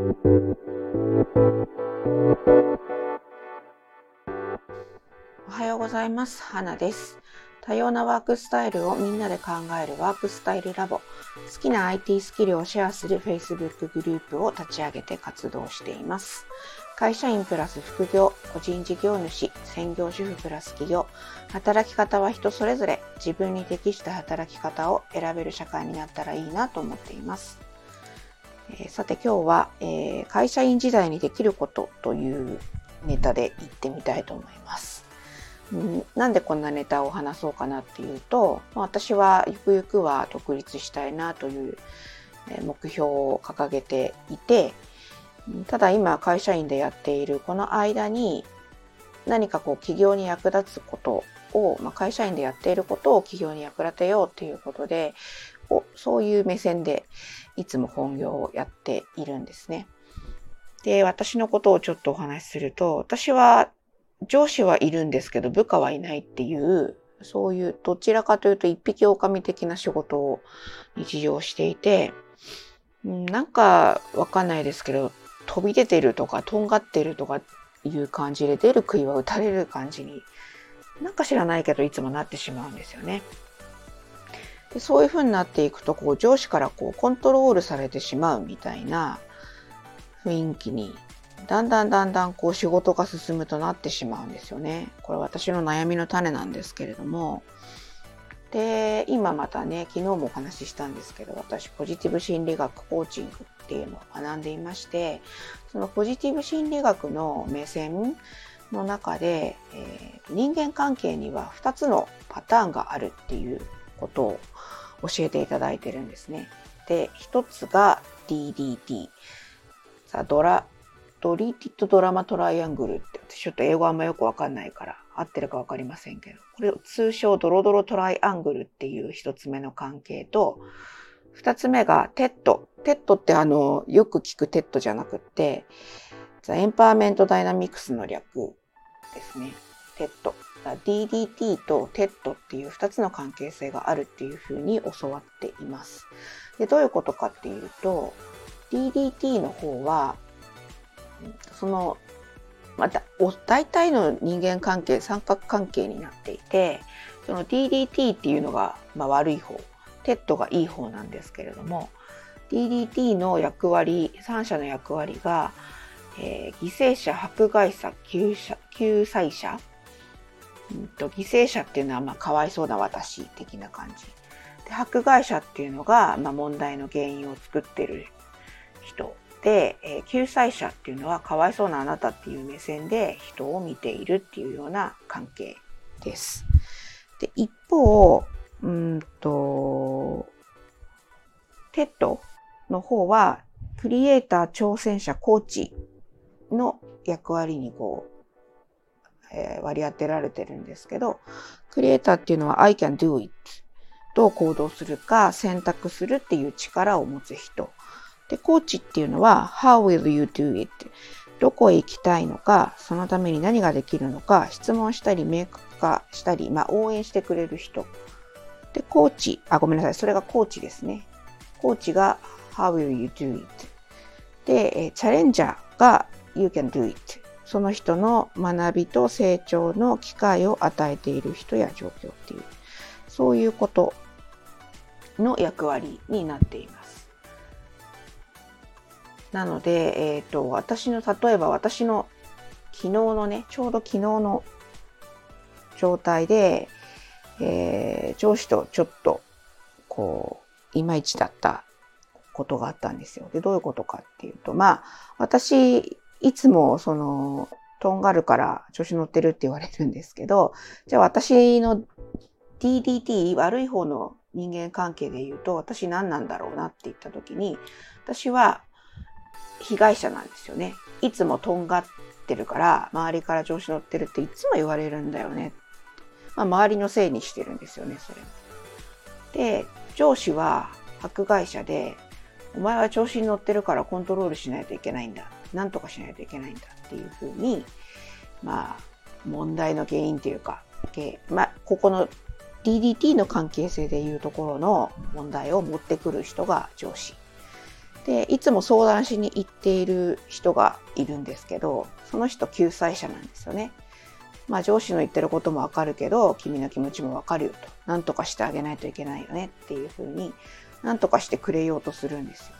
おはようございます。花です。多様なワークスタイルをみんなで考えるワークスタイルラボ。好きな IT スキルをシェアする Facebook グループを立ち上げて活動しています。会社員プラス副業、個人事業主、専業主婦プラス企業、働き方は人それぞれ自分に適した働き方を選べる社会になったらいいなと思っています。えー、さて今日は、えー、会社員時代にできることというネタで言ってみたいと思います。なんでこんなネタを話そうかなっていうと、ま私はゆくゆくは独立したいなという目標を掲げていて、ただ今会社員でやっているこの間に何かこう企業に役立つことを、まあ、会社員でやっていることを企業に役立てようっていうことで、そういう目線でいつも本業をやっているんですね。で、私のことをちょっとお話しすると、私は上司はいるんですけど部下はいないっていう、そういうどちらかというと一匹狼的な仕事を日常していて、なんかわかんないですけど、飛び出てるとか、とんがってるとかいう感じで出る杭は打たれる感じに、なんか知らないけどいつもなってしまうんですよね。でそういう風になっていくと、こう上司からこうコントロールされてしまうみたいな雰囲気にだんだんだんだんこう仕事が進むとなってしまうんですよね。これ私の悩みの種なんですけれども。で、今またね、昨日もお話ししたんですけど、私ポジティブ心理学コーチングっていうのを学んでいまして、そのポジティブ心理学の目線の中で、えー、人間関係には2つのパターンがあるっていうことを教えていただいてるんですね。で、1つが DDT。さあ、ドラ、 Dreaded Drama Triangle ってちょっと英語あんまよくわかんないから合ってるかわかりませんけど、これを通称ドロドロトライアングルっていう一つ目の関係と、二つ目がテッド。テッドってあの、よく聞くテッドじゃなくって、The Empowerment Dynamics の略ですね。テッド。DDT とテッドっていう二つの関係性があるっていうふうに教わっています。で、どういうことかっていうと、DDT の方は、その、また、大体の人間関係、三角関係になっていて、その DDT っていうのが、まあ、悪い方、テッドがいい方なんですけれども、DDT の役割、三者の役割が、えー、犠牲者、迫害者、救者救済者、うんと、犠牲者っていうのは、まあ、かわいそうな私的な感じ。で迫害者っていうのが、まあ、問題の原因を作ってる人で、えー、救済者っていうのはかわいそうなあなたっていう目線で人を見ているっていうような関係です。で一方、うんと、 TED の方は、クリエイター、挑戦者、コーチの役割にこう、えー、割り当てられてるんですけど、クリエイターっていうのは I can do it どう行動するか選択するっていう力を持つ人。で、コーチっていうのは How will you do it? どこへ行きたいのか、そのために何ができるのか、質問したり明確化したり、まあ応援してくれる人。で、コーチ、あ、ごめんなさい。それがコーチですね。コーチが How will you do it? で、チャレンジャーが You can do it. その人の学びと成長の機会を与えている人や状況っていう、そういうことの役割になっています。なので、えっ、ー、と、私の、例えば私の昨日のね、ちょうど昨日の状態で、えー、上司とちょっと、こう、いまいちだったことがあったんですよ。で、どういうことかっていうと、まあ、私、いつも、その、とんがるから調子乗ってるって言われるんですけど、じゃあ私の DDT、悪い方の人間関係で言うと、私何なんだろうなって言った時に、私は被害者なんですよね。いつもとんがってるから、周りから調子乗ってるっていつも言われるんだよね。まあ、周りのせいにしてるんですよね、それで、上司は迫害者で、お前は調子に乗ってるからコントロールしないといけないんだ。なんとかしないといけないんだっていうふうに、まあ、問題の原因というか、まあ、ここの DDT の関係性でいうところの問題を持ってくる人が上司。で、いつも相談しに行っている人がいるんですけど、その人救済者なんですよね。まあ上司の言ってることもわかるけど、君の気持ちもわかるよと。なんとかしてあげないといけないよねっていうふうに、なんとかしてくれようとするんですよ。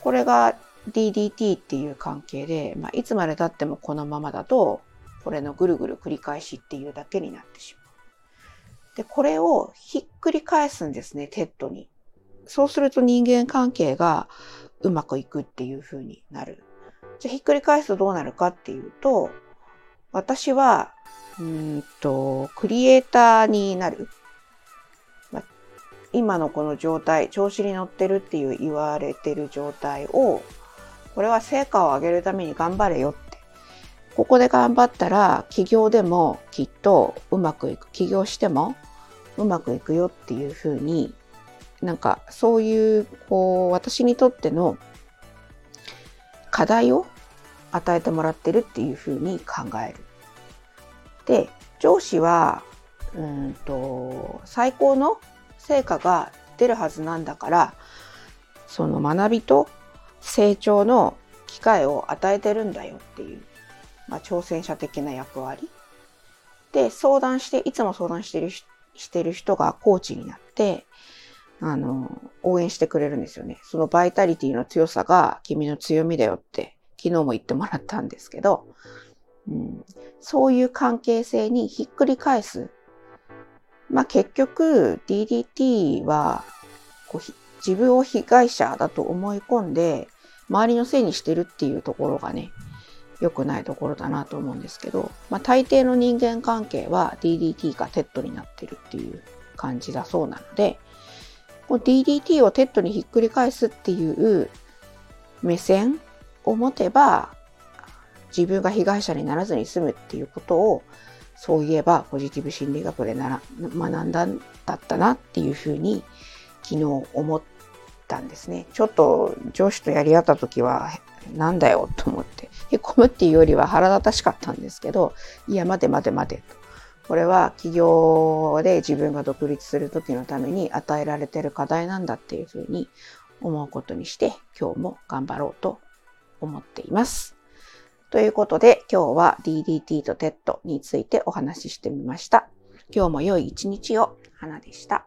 これが DDT っていう関係で、まあ、いつまで経ってもこのままだと、これのぐるぐる繰り返しっていうだけになってしまう。で、これをひっくり返すんですね、 TED に。そうすると人間関係がうまくいくっていう風になる。じゃひっくり返すとどうなるかっていうと、私は、うんと、クリエイターになる。今のこの状態、調子に乗ってるっていう言われてる状態を、これは成果を上げるために頑張れよって。ここで頑張ったら、起業でもきっとうまくいく。起業してもうまくいくよっていうふうになんかそういう、こう、私にとっての課題を与えてもらってるっていうふうに考える。で、上司は、うんと、最高の成果が出るはずなんだから、その学びと成長の機会を与えてるんだよっていう、まあ、挑戦者的な役割。で、相談して、いつも相談してる、してる人がコーチになって、あの、応援してくれるんですよね。そのバイタリティの強さが君の強みだよって昨日も言ってもらったんですけど、うん、そういう関係性にひっくり返す。まあ結局 DDT はこう自分を被害者だと思い込んで周りのせいにしてるっていうところがね、良くないところだなと思うんですけど、まあ大抵の人間関係は DDT がテッドになってるっていう感じだそうなので、こう DDT をテッドにひっくり返すっていう目線を持てば、自分が被害者にならずに済むっていうことを、そういえばポジティブ心理学でなら学んだんだったなっていうふうに昨日思ってたんですね。ちょっと上司とやり合った時はなんだよと思って、へこむっていうよりは腹立たしかったんですけど、いや待て待て待てと。これは企業で自分が独立する時のために与えられてる課題なんだっていうふうに思うことにして今日も頑張ろうと思っています。ということで今日は DDT と TED についてお話ししてみました。今日も良い一日を。花でした。